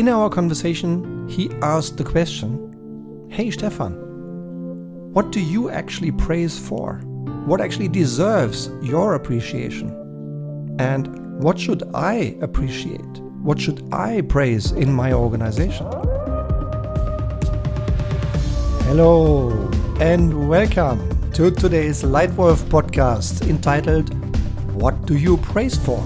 In our conversation, he asked the question Hey, Stefan, what do you actually praise for? What actually deserves your appreciation? And what should I appreciate? What should I praise in my organization? Hello, and welcome to today's Lightwolf podcast entitled What Do You Praise For?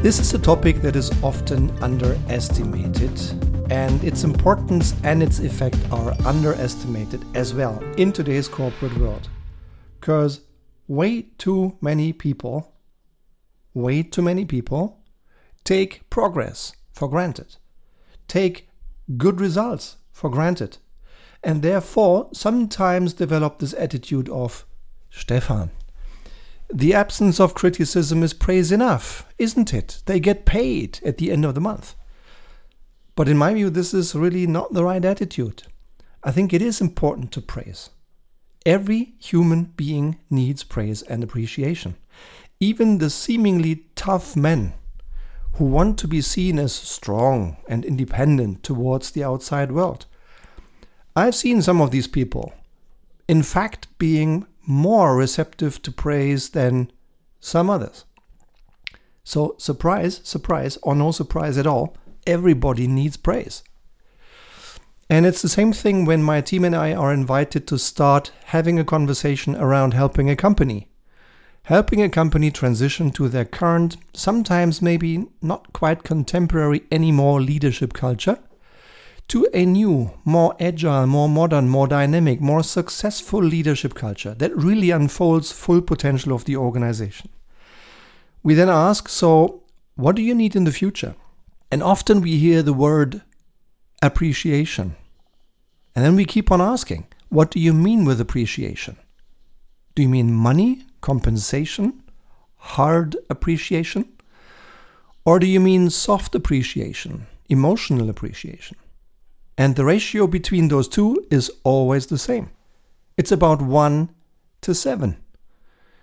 This is a topic that is often underestimated, and its importance and its effect are underestimated as well in today's corporate world. Because way too many people, way too many people take progress for granted, take good results for granted, and therefore sometimes develop this attitude of Stefan, the absence of criticism is praise enough, isn't it? They get paid at the end of the month. But in my view, this is really not the right attitude. I think it is important to praise. Every human being needs praise and appreciation. Even the seemingly tough men who want to be seen as strong and independent towards the outside world. I've seen some of these people, in fact, being more receptive to praise than some others. So, surprise, surprise, or no surprise at all, everybody needs praise. And it's the same thing when my team and I are invited to start having a conversation around helping a company. Helping a company transition to their current, sometimes maybe not quite contemporary anymore leadership culture to a new, more agile, more modern, more dynamic, more successful leadership culture that really unfolds full potential of the organization. We then ask, so what do you need in the future? And often we hear the word appreciation. And then we keep on asking, what do you mean with appreciation? Do you mean money, compensation, hard appreciation? Or do you mean soft appreciation, emotional appreciation? And the ratio between those two is always the same. It's about 1 to 7.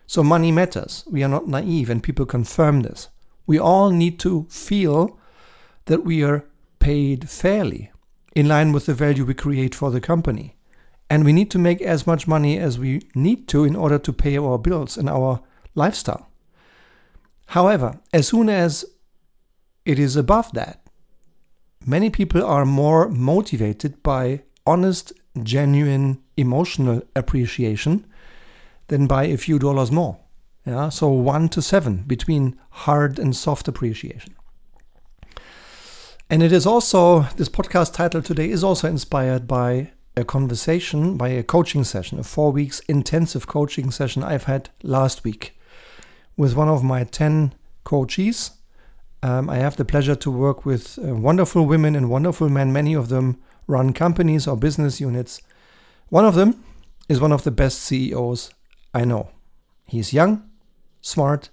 So money matters. We are not naive, and people confirm this. We all need to feel that we are paid fairly, in line with the value we create for the company. And we need to make as much money as we need to in order to pay our bills and our lifestyle. However, as soon as it is above that, many people are more motivated by honest, genuine emotional appreciation than by a few dollars more. Yeah, so one to seven between hard and soft appreciation. And it is also, this podcast title today is also inspired by a conversation, by a coaching session, a four weeks intensive coaching session I've had last week with one of my 10 coaches um, I have the pleasure to work with uh, wonderful women and wonderful men. Many of them run companies or business units. One of them is one of the best CEOs I know. He's young, smart,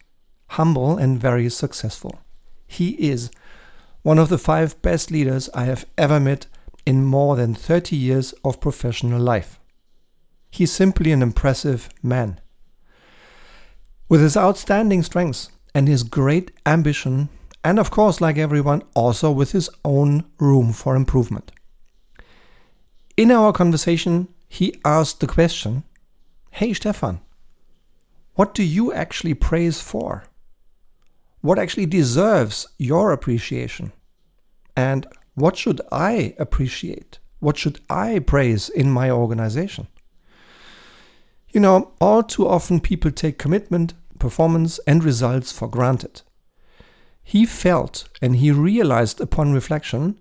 humble, and very successful. He is one of the five best leaders I have ever met in more than 30 years of professional life. He's simply an impressive man. With his outstanding strengths and his great ambition and of course, like everyone, also with his own room for improvement. In our conversation, he asked the question Hey, Stefan, what do you actually praise for? What actually deserves your appreciation? And what should I appreciate? What should I praise in my organization? You know, all too often people take commitment, performance, and results for granted. He felt and he realized upon reflection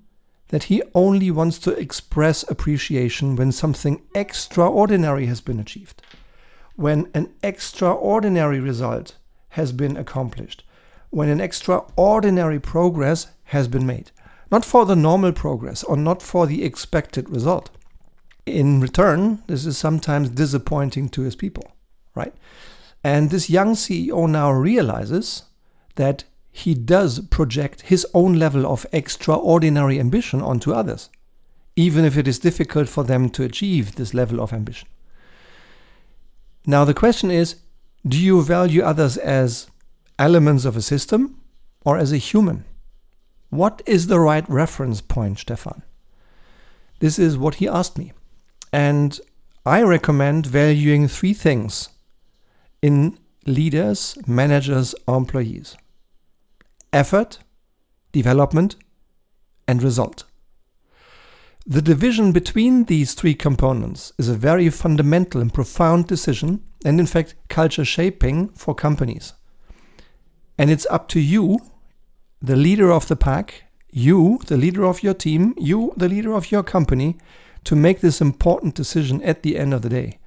that he only wants to express appreciation when something extraordinary has been achieved, when an extraordinary result has been accomplished, when an extraordinary progress has been made, not for the normal progress or not for the expected result. In return, this is sometimes disappointing to his people, right? And this young CEO now realizes that he does project his own level of extraordinary ambition onto others, even if it is difficult for them to achieve this level of ambition. Now, the question is do you value others as elements of a system or as a human? What is the right reference point, Stefan? This is what he asked me. And I recommend valuing three things in leaders, managers, employees effort, development, and result. The division between these three components is a very fundamental and profound decision, and in fact, culture shaping for companies. And it's up to you, the leader of the pack, you, the leader of your team, you, the leader of your company, to make this important decision at the end of the day.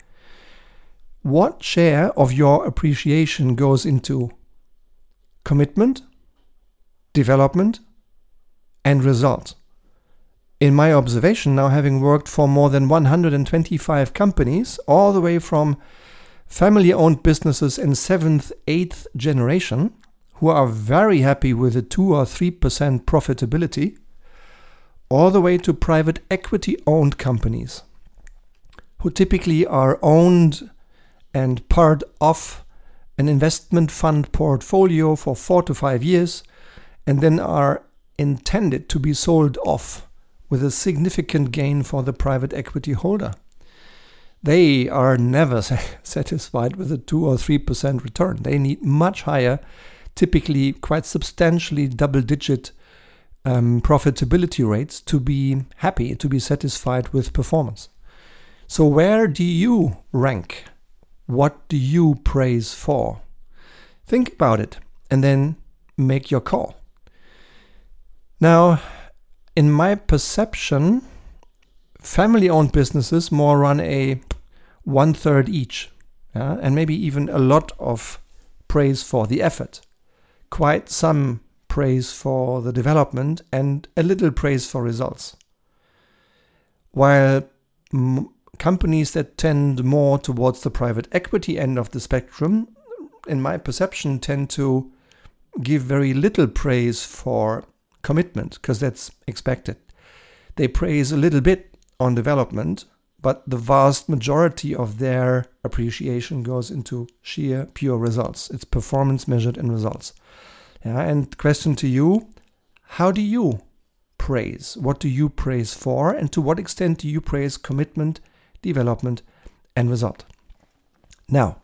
What share of your appreciation goes into commitment, development, and result? In my observation, now having worked for more than 125 companies, all the way from family owned businesses in seventh, eighth generation, who are very happy with a 2 or 3% profitability, all the way to private equity owned companies who typically are owned and part of an investment fund portfolio for four to five years and then are intended to be sold off with a significant gain for the private equity holder. They are never satisfied with a 2 or 3% return. They need much higher, typically quite substantially double digit um, profitability rates to be happy, to be satisfied with performance. So, where do you rank? What do you praise for? Think about it and then make your call. Now, in my perception, family owned businesses more run a one third each, yeah? and maybe even a lot of praise for the effort. Quite some praise for the development and a little praise for results. While companies that tend more towards the private equity end of the spectrum, in my perception, tend to give very little praise for commitment because that's expected. They praise a little bit on development, but the vast majority of their appreciation goes into sheer pure results. It's performance measured in results. Yeah, and question to you how do you praise? What do you praise for? And to what extent do you praise commitment, development, and result? Now,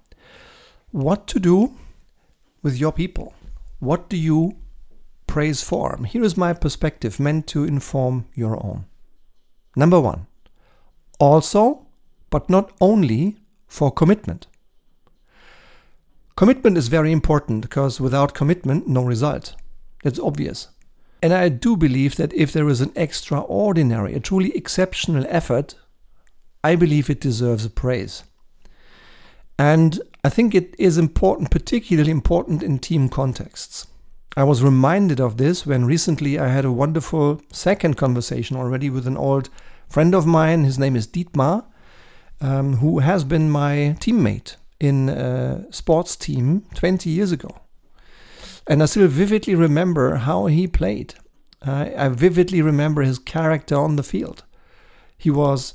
what to do with your people? What do you praise form, Here is my perspective meant to inform your own. Number one, also, but not only, for commitment. Commitment is very important because without commitment, no result. That's obvious. And I do believe that if there is an extraordinary, a truly exceptional effort, I believe it deserves a praise. And I think it is important, particularly important in team contexts. I was reminded of this when recently I had a wonderful second conversation already with an old friend of mine. His name is Dietmar, um, who has been my teammate in a sports team 20 years ago. And I still vividly remember how he played. Uh, I vividly remember his character on the field. He was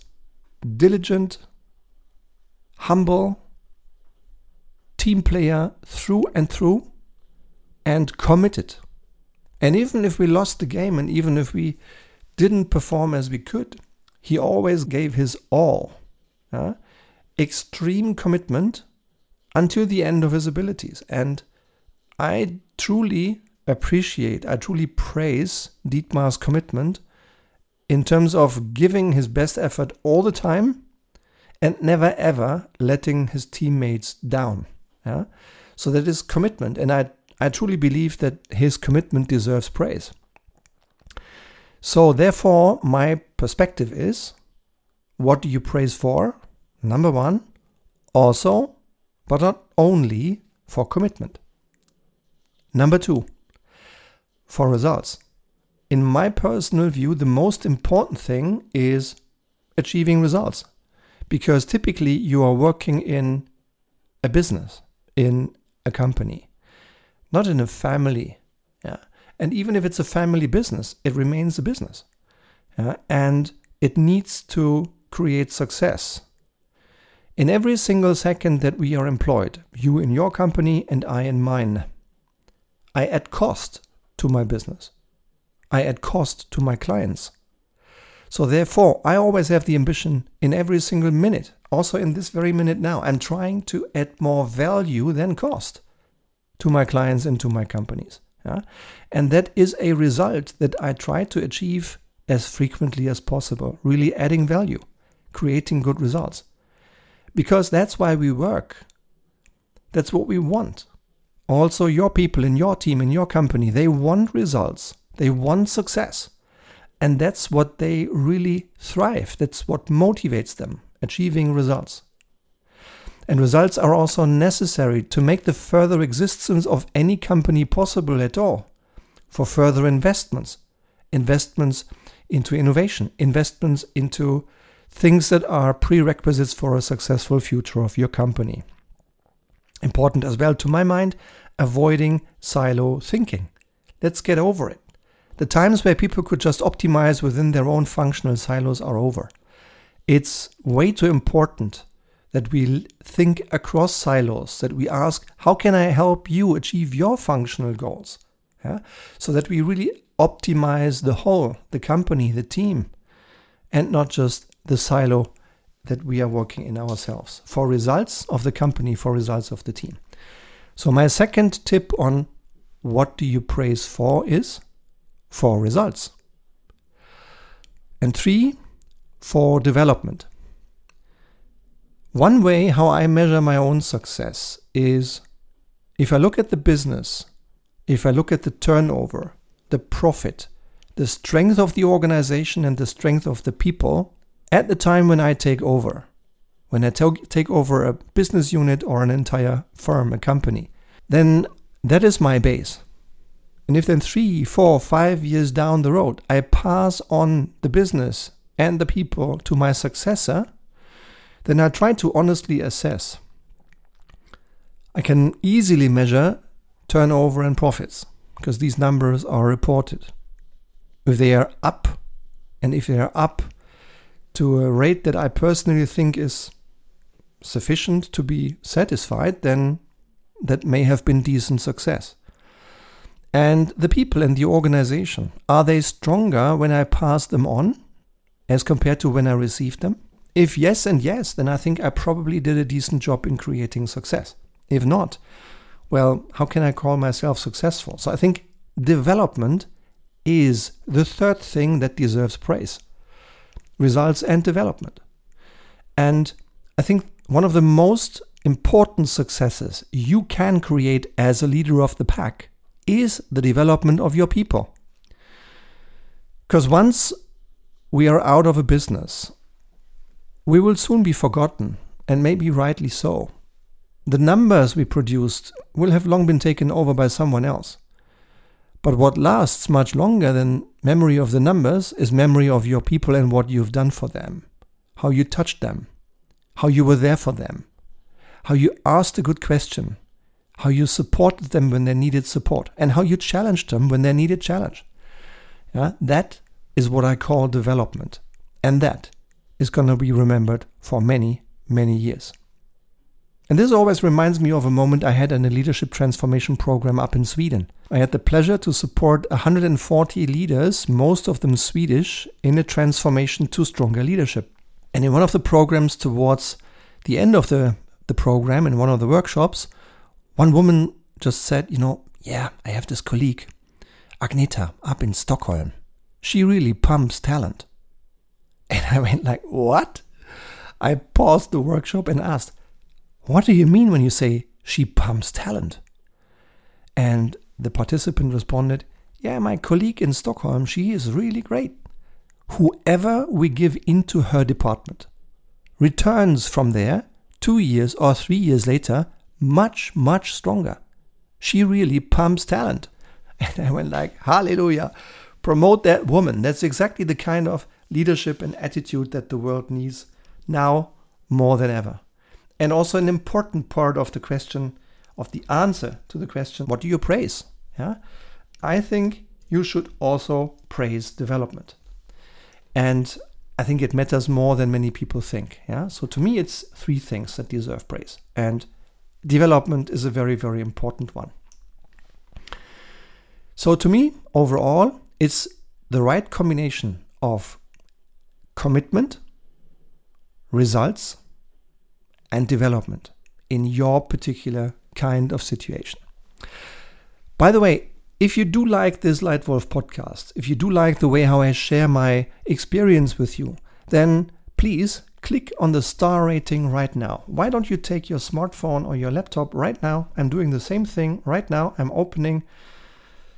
diligent, humble, team player through and through, and committed. And even if we lost the game and even if we didn't perform as we could, he always gave his all. Uh, extreme commitment until the end of his abilities. And I truly appreciate, I truly praise Dietmar's commitment in terms of giving his best effort all the time and never ever letting his teammates down. Yeah? So that is commitment. And I, I truly believe that his commitment deserves praise. So, therefore, my perspective is what do you praise for? Number one, also but not only for commitment. Number two, for results. In my personal view, the most important thing is achieving results because typically you are working in a business, in a company, not in a family. Yeah. And even if it's a family business, it remains a business. Yeah. And it needs to create success in every single second that we are employed, you in your company and I in mine, I add cost to my business. I add cost to my clients. So therefore, I always have the ambition in every single minute, also in this very minute now, I'm trying to add more value than cost to my clients and to my companies. Yeah? And that is a result that I try to achieve as frequently as possible, really adding value, creating good results. Because that's why we work. That's what we want. Also, your people in your team, in your company, they want results, they want success. And that's what they really thrive. That's what motivates them, achieving results. And results are also necessary to make the further existence of any company possible at all. For further investments, investments into innovation, investments into things that are prerequisites for a successful future of your company. Important as well, to my mind, avoiding silo thinking. Let's get over it. The times where people could just optimize within their own functional silos are over. It's way too important that we think across silos, that we ask, how can I help you achieve your functional goals? Yeah? So that we really optimize the whole, the company, the team, and not just the silo that we are working in ourselves for results of the company, for results of the team. So, my second tip on what do you praise for is for results. And three, for development. One way how I measure my own success is if I look at the business, if I look at the turnover, the profit, the strength of the organization, and the strength of the people at the time when I take over, when I take over a business unit or an entire firm, a company, then that is my base. And if then three, four, five years down the road, I pass on the business and the people to my successor, then I try to honestly assess. I can easily measure turnover and profits because these numbers are reported. If they are up, and if they are up to a rate that I personally think is sufficient to be satisfied, then that may have been decent success. And the people in the organization, are they stronger when I pass them on as compared to when I received them? If yes and yes, then I think I probably did a decent job in creating success. If not, well, how can I call myself successful? So I think development is the third thing that deserves praise results and development. And I think one of the most important successes you can create as a leader of the pack is the development of your people. Because once we are out of a business, we will soon be forgotten, and maybe rightly so. The numbers we produced will have long been taken over by someone else. But what lasts much longer than memory of the numbers is memory of your people and what you've done for them, how you touched them, how you were there for them, how you asked a good question, how you supported them when they needed support, and how you challenged them when they needed challenge. Yeah, that is what I call development. And that is going to be remembered for many, many years. And this always reminds me of a moment I had in a leadership transformation program up in Sweden. I had the pleasure to support 140 leaders, most of them Swedish, in a transformation to stronger leadership. And in one of the programs towards the end of the, the program, in one of the workshops, one woman just said, you know, yeah, I have this colleague, Agneta, up in Stockholm. She really pumps talent. And I went like, what? I paused the workshop and asked, what do you mean when you say she pumps talent? And the participant responded, yeah, my colleague in Stockholm, she is really great. Whoever we give into her department returns from there two years or three years later much, much stronger. She really pumps talent. And I went like, hallelujah, promote that woman. That's exactly the kind of leadership and attitude that the world needs now more than ever. And also an important part of the question, of the answer to the question, what do you praise? Yeah? I think you should also praise development. And I think it matters more than many people think. Yeah. So to me, it's three things that deserve praise. And development is a very, very important one. So to me, overall, it's the right combination of commitment, results, and development in your particular kind of situation. By the way, if you do like this Lightwolf podcast, if you do like the way how I share my experience with you, then please click on the star rating right now. Why don't you take your smartphone or your laptop right now? I'm doing the same thing right now. I'm opening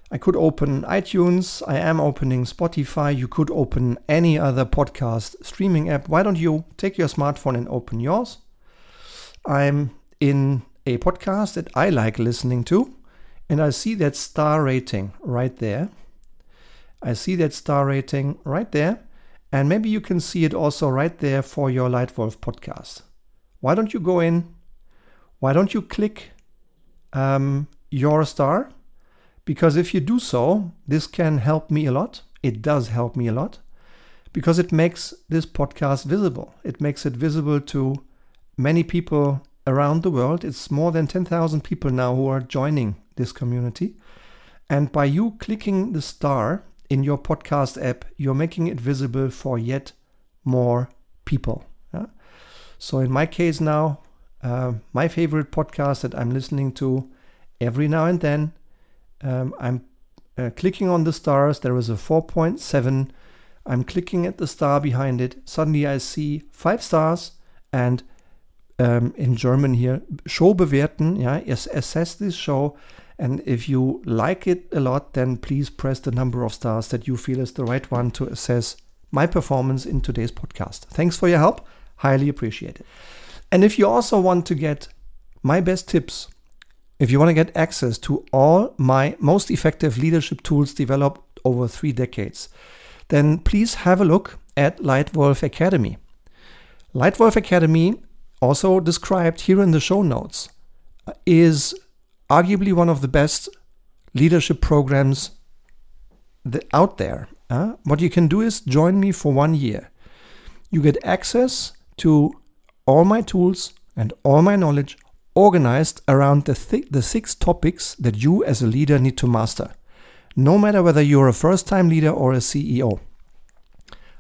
I could open iTunes, I am opening Spotify, you could open any other podcast streaming app. Why don't you take your smartphone and open yours? I'm in a podcast that I like listening to, and I see that star rating right there. I see that star rating right there, and maybe you can see it also right there for your Lightwolf podcast. Why don't you go in? Why don't you click um, your star? Because if you do so, this can help me a lot. It does help me a lot because it makes this podcast visible. It makes it visible to many people around the world. It's more than 10,000 people now who are joining this community. And by you clicking the star in your podcast app, you're making it visible for yet more people. Yeah? So, in my case now, uh, my favorite podcast that I'm listening to every now and then um, I'm uh, clicking on the stars. There is a 4.7. I'm clicking at the star behind it. Suddenly I see five stars and um, in German here, Show bewerten. Yeah, assess this show. And if you like it a lot, then please press the number of stars that you feel is the right one to assess my performance in today's podcast. Thanks for your help. Highly appreciate it. And if you also want to get my best tips if you want to get access to all my most effective leadership tools developed over three decades, then please have a look at Lightwolf Academy. Lightwolf Academy, also described here in the show notes, is arguably one of the best leadership programs out there. What you can do is join me for one year. You get access to all my tools and all my knowledge organized around the, th- the six topics that you as a leader need to master, no matter whether you're a first time leader or a CEO.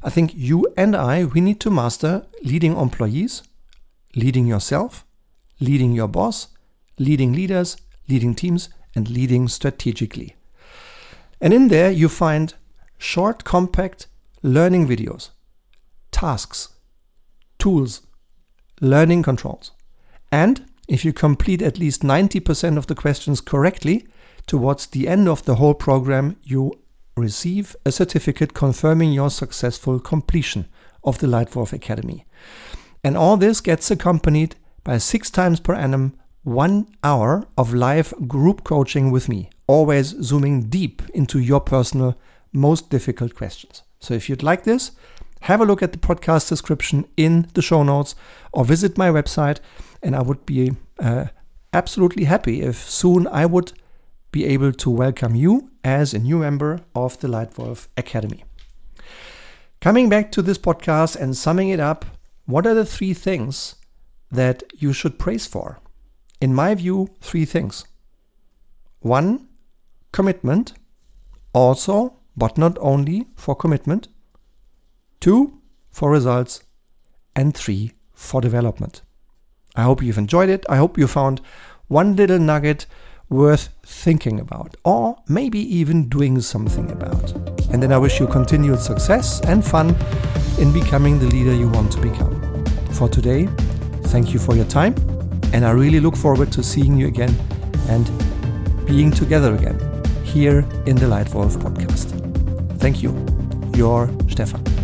I think you and I, we need to master leading employees, leading yourself, leading your boss, leading leaders, leading teams, and leading strategically. And in there, you find short, compact learning videos, tasks, tools, learning controls, and if you complete at least 90% of the questions correctly, towards the end of the whole program, you receive a certificate confirming your successful completion of the Lightwolf Academy. And all this gets accompanied by six times per annum, one hour of live group coaching with me, always zooming deep into your personal, most difficult questions. So if you'd like this, have a look at the podcast description in the show notes or visit my website and I would be uh, absolutely happy if soon I would be able to welcome you as a new member of the Lightwolf Academy. Coming back to this podcast and summing it up, what are the three things that you should praise for? In my view, three things. One, commitment, also, but not only for commitment. Two, for results. And three, for development. I hope you've enjoyed it. I hope you found one little nugget worth thinking about, or maybe even doing something about. And then I wish you continued success and fun in becoming the leader you want to become. For today, thank you for your time, and I really look forward to seeing you again and being together again here in the Light Lightwolf podcast. Thank you. Your Stefan.